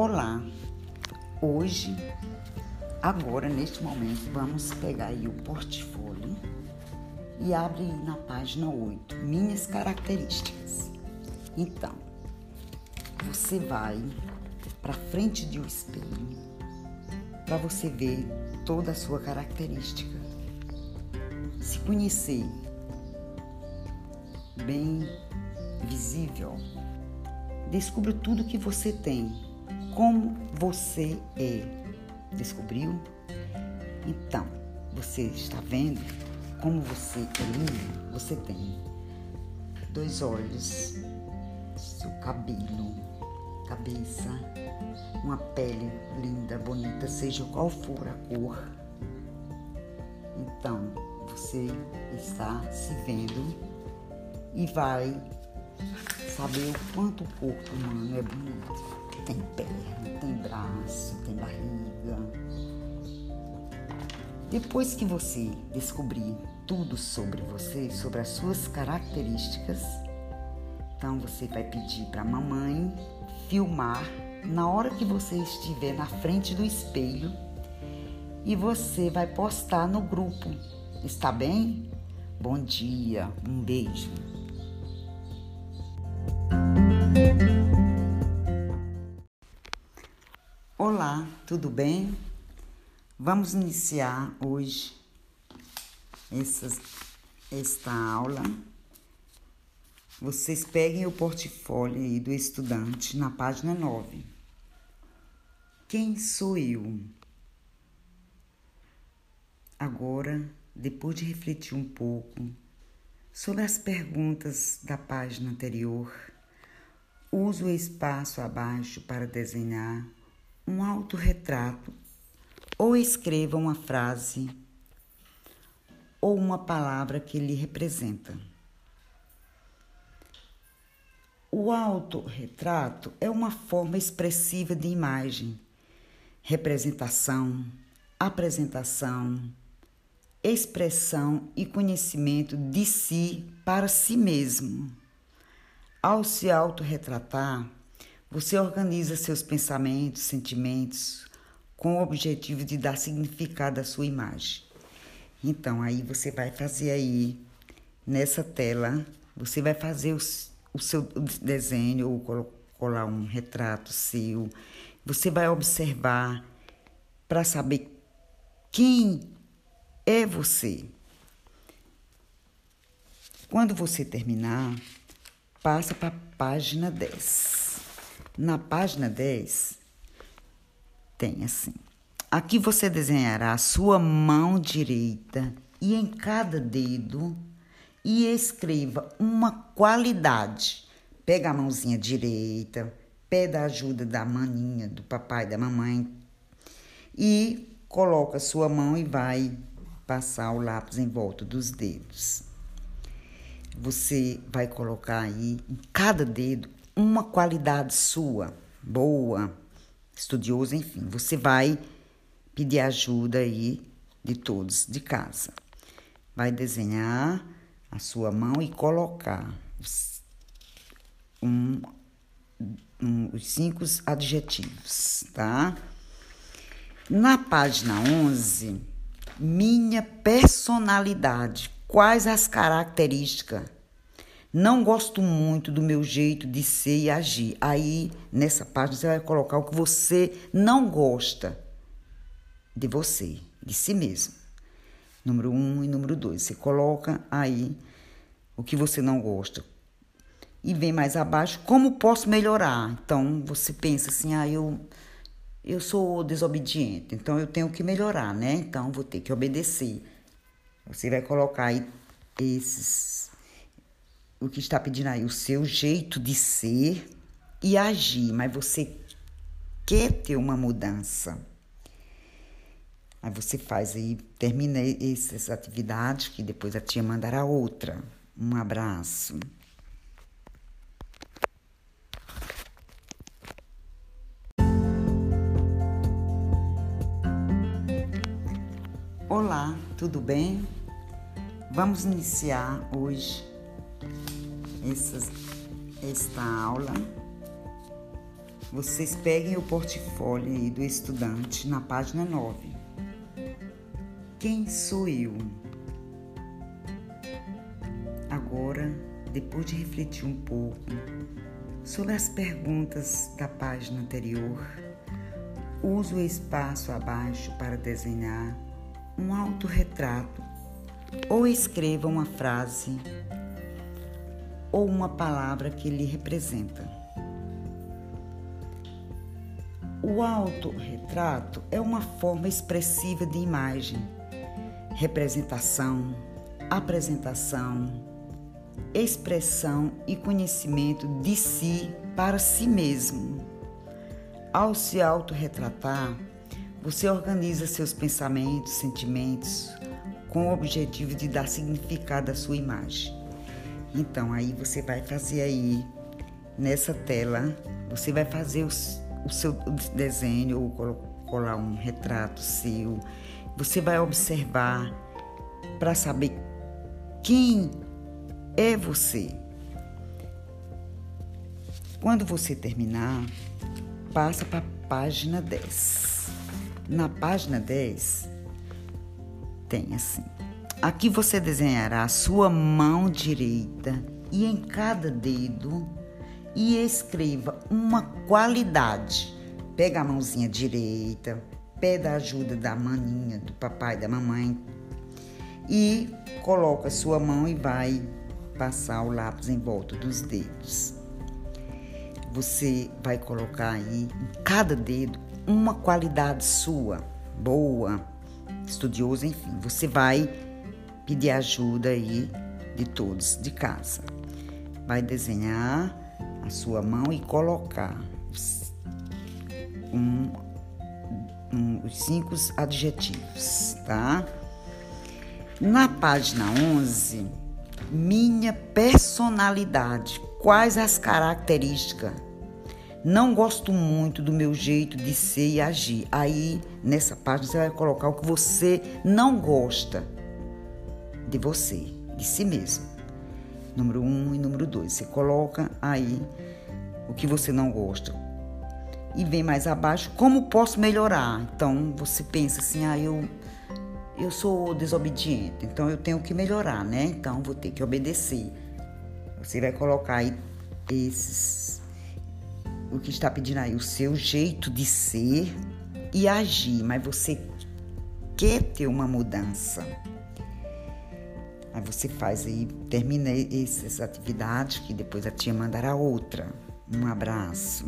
Olá, hoje, agora, neste momento, vamos pegar aí o portfólio e abre na página 8, minhas características. Então, você vai para frente de um espelho para você ver toda a sua característica. Se conhecer bem visível, descubra tudo que você tem como você é. Descobriu? Então, você está vendo como você é lindo? Você tem dois olhos, seu cabelo, cabeça, uma pele linda, bonita, seja qual for a cor. Então, você está se vendo e vai saber o quanto o corpo humano é bonito. Tem perna, tem braço, tem barriga. Depois que você descobrir tudo sobre você, sobre as suas características, então você vai pedir para a mamãe filmar na hora que você estiver na frente do espelho e você vai postar no grupo. Está bem? Bom dia, um beijo. Olá, tudo bem? Vamos iniciar hoje essas, esta aula. Vocês peguem o portfólio aí do estudante na página 9. Quem sou eu? Agora, depois de refletir um pouco sobre as perguntas da página anterior, use o espaço abaixo para desenhar um autorretrato ou escreva uma frase ou uma palavra que lhe representa. O autorretrato é uma forma expressiva de imagem, representação, apresentação, expressão e conhecimento de si para si mesmo. Ao se autorretratar, você organiza seus pensamentos, sentimentos, com o objetivo de dar significado à sua imagem. Então, aí você vai fazer aí, nessa tela, você vai fazer o seu desenho ou colar um retrato seu. Você vai observar para saber quem é você. Quando você terminar, passa para a página 10. Na página 10, tem assim: aqui você desenhará a sua mão direita e em cada dedo e escreva uma qualidade. Pega a mãozinha direita, pede a ajuda da maninha, do papai, da mamãe e coloca sua mão e vai passar o lápis em volta dos dedos. Você vai colocar aí em cada dedo uma qualidade sua, boa, estudioso, enfim, você vai pedir ajuda aí de todos de casa. Vai desenhar a sua mão e colocar os, um, um, os cinco adjetivos, tá? Na página 11, minha personalidade. Quais as características não gosto muito do meu jeito de ser e agir. Aí, nessa página, você vai colocar o que você não gosta de você, de si mesmo. Número um e número dois. Você coloca aí o que você não gosta. E vem mais abaixo, como posso melhorar? Então, você pensa assim, ah, eu, eu sou desobediente, então eu tenho que melhorar, né? Então, vou ter que obedecer. Você vai colocar aí esses o que está pedindo aí, o seu jeito de ser e agir, mas você quer ter uma mudança. Aí você faz aí, termina essas atividades que depois a tia mandará outra. Um abraço. Olá, tudo bem? Vamos iniciar hoje essas, esta aula. vocês peguem o portfólio aí do estudante na página 9. Quem sou eu? Agora, depois de refletir um pouco sobre as perguntas da página anterior, use o espaço abaixo para desenhar um autorretrato ou escreva uma frase ou uma palavra que lhe representa. O autorretrato é uma forma expressiva de imagem, representação, apresentação, expressão e conhecimento de si para si mesmo. Ao se autorretratar, você organiza seus pensamentos, sentimentos, com o objetivo de dar significado à sua imagem. Então, aí você vai fazer aí, nessa tela, você vai fazer os o seu desenho ou colar um retrato seu. Você vai observar para saber quem é você. Quando você terminar, passa para a página 10. Na página 10 tem assim: aqui você desenhará a sua mão direita e em cada dedo e escreva uma qualidade. Pega a mãozinha direita, pede a ajuda da maninha, do papai, da mamãe e coloca a sua mão e vai passar o lápis em volta dos dedos. Você vai colocar aí em cada dedo uma qualidade sua, boa, estudiosa, enfim. Você vai pedir ajuda aí de todos de casa. Vai desenhar a sua mão e colocar um, um, os cinco adjetivos, tá? Na página 11, minha personalidade. Quais as características? Não gosto muito do meu jeito de ser e agir. Aí, nessa página, você vai colocar o que você não gosta de você, de si mesmo número um e número dois. Você coloca aí o que você não gosta. E vem mais abaixo, como posso melhorar? Então você pensa assim, ah, eu, eu sou desobediente, então eu tenho que melhorar, né? Então vou ter que obedecer. Você vai colocar aí esses, o que está pedindo aí, o seu jeito de ser e agir, mas você quer ter uma mudança. Aí você faz aí, termina essas atividades que depois a tia mandará outra. Um abraço.